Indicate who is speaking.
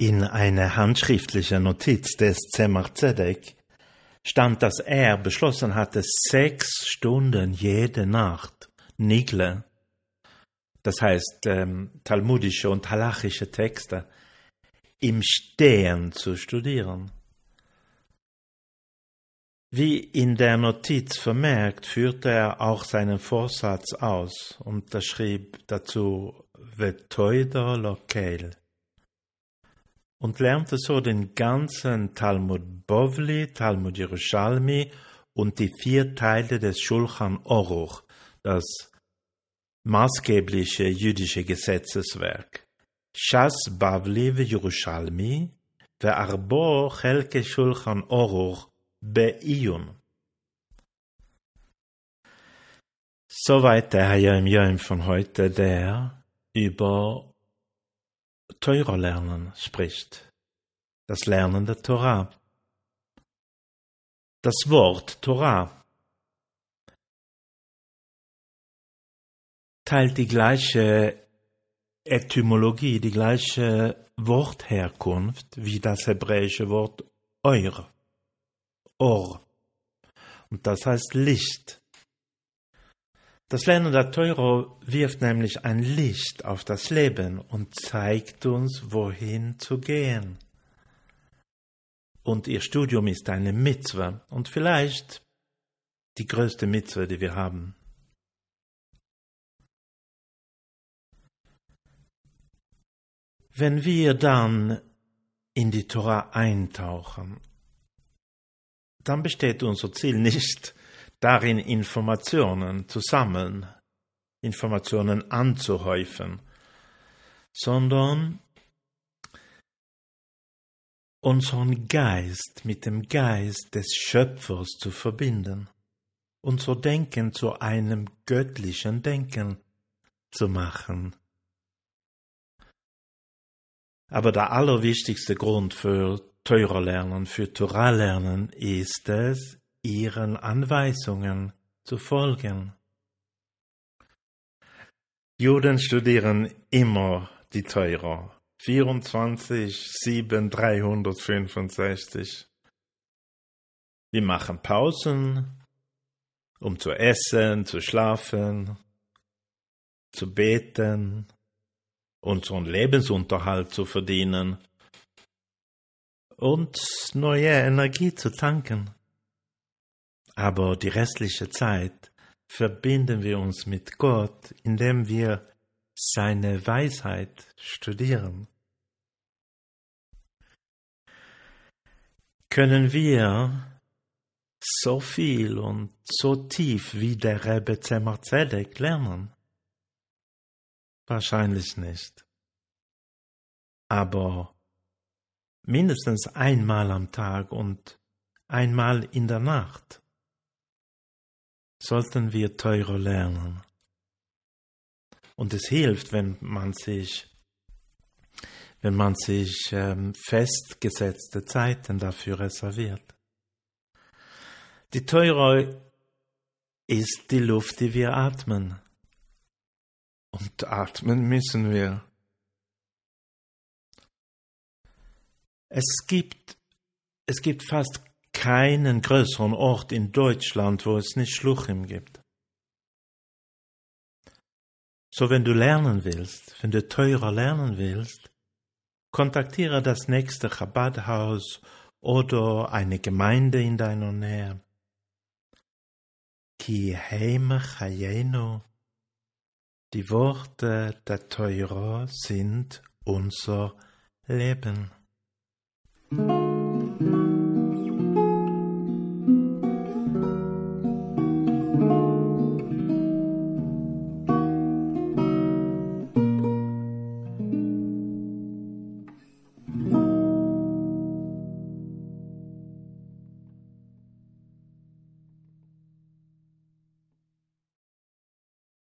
Speaker 1: In einer handschriftlichen Notiz des Zemach Zedek stand, dass er beschlossen hatte, sechs Stunden jede Nacht Nigle, das heißt ähm, talmudische und halachische Texte, im Stehen zu studieren. Wie in der Notiz vermerkt, führte er auch seinen Vorsatz aus und schrieb dazu Vetoider Lokel und lernte so den ganzen Talmud Bovli, Talmud Jerusalmi und die vier Teile des Schulchan Oruch, das maßgebliche jüdische Gesetzeswerk. Shas Bavli ve Jerusalmi ve Arbo Chelke Schulchan Oruch beiyun. Soweit der Herr im Jahr von heute, der über Teura lernen spricht, das Lernen der Torah. Das Wort Torah teilt die gleiche Etymologie, die gleiche Wortherkunft wie das hebräische Wort Eur, Or. Und das heißt Licht. Das Lernen der Teuro wirft nämlich ein Licht auf das Leben und zeigt uns, wohin zu gehen. Und ihr Studium ist eine Mitzwe und vielleicht die größte Mitzwe, die wir haben. Wenn wir dann in die Tora eintauchen, dann besteht unser Ziel nicht darin Informationen zu sammeln, Informationen anzuhäufen, sondern unseren Geist mit dem Geist des Schöpfers zu verbinden, unser Denken zu einem göttlichen Denken zu machen. Aber der allerwichtigste Grund für Teurer lernen, für Torah lernen ist es, ihren Anweisungen zu folgen. Juden studieren immer die Teure. 24, 7, 365. Wir machen Pausen, um zu essen, zu schlafen, zu beten, unseren Lebensunterhalt zu verdienen und neue Energie zu tanken aber die restliche Zeit verbinden wir uns mit Gott, indem wir seine Weisheit studieren. Können wir so viel und so tief wie der Rebbe Zemar Zedek lernen? Wahrscheinlich nicht. Aber mindestens einmal am Tag und einmal in der Nacht sollten wir teurer lernen. Und es hilft, wenn man sich, wenn man sich ähm, festgesetzte Zeiten dafür reserviert. Die Teure ist die Luft, die wir atmen. Und atmen müssen wir. Es gibt, es gibt fast keinen größeren Ort in Deutschland, wo es nicht Schluchim gibt. So, wenn du lernen willst, wenn du teurer lernen willst, kontaktiere das nächste Chabad-Haus oder eine Gemeinde in deiner Nähe. Ki heime chayenu. Die Worte der Teurer sind unser Leben.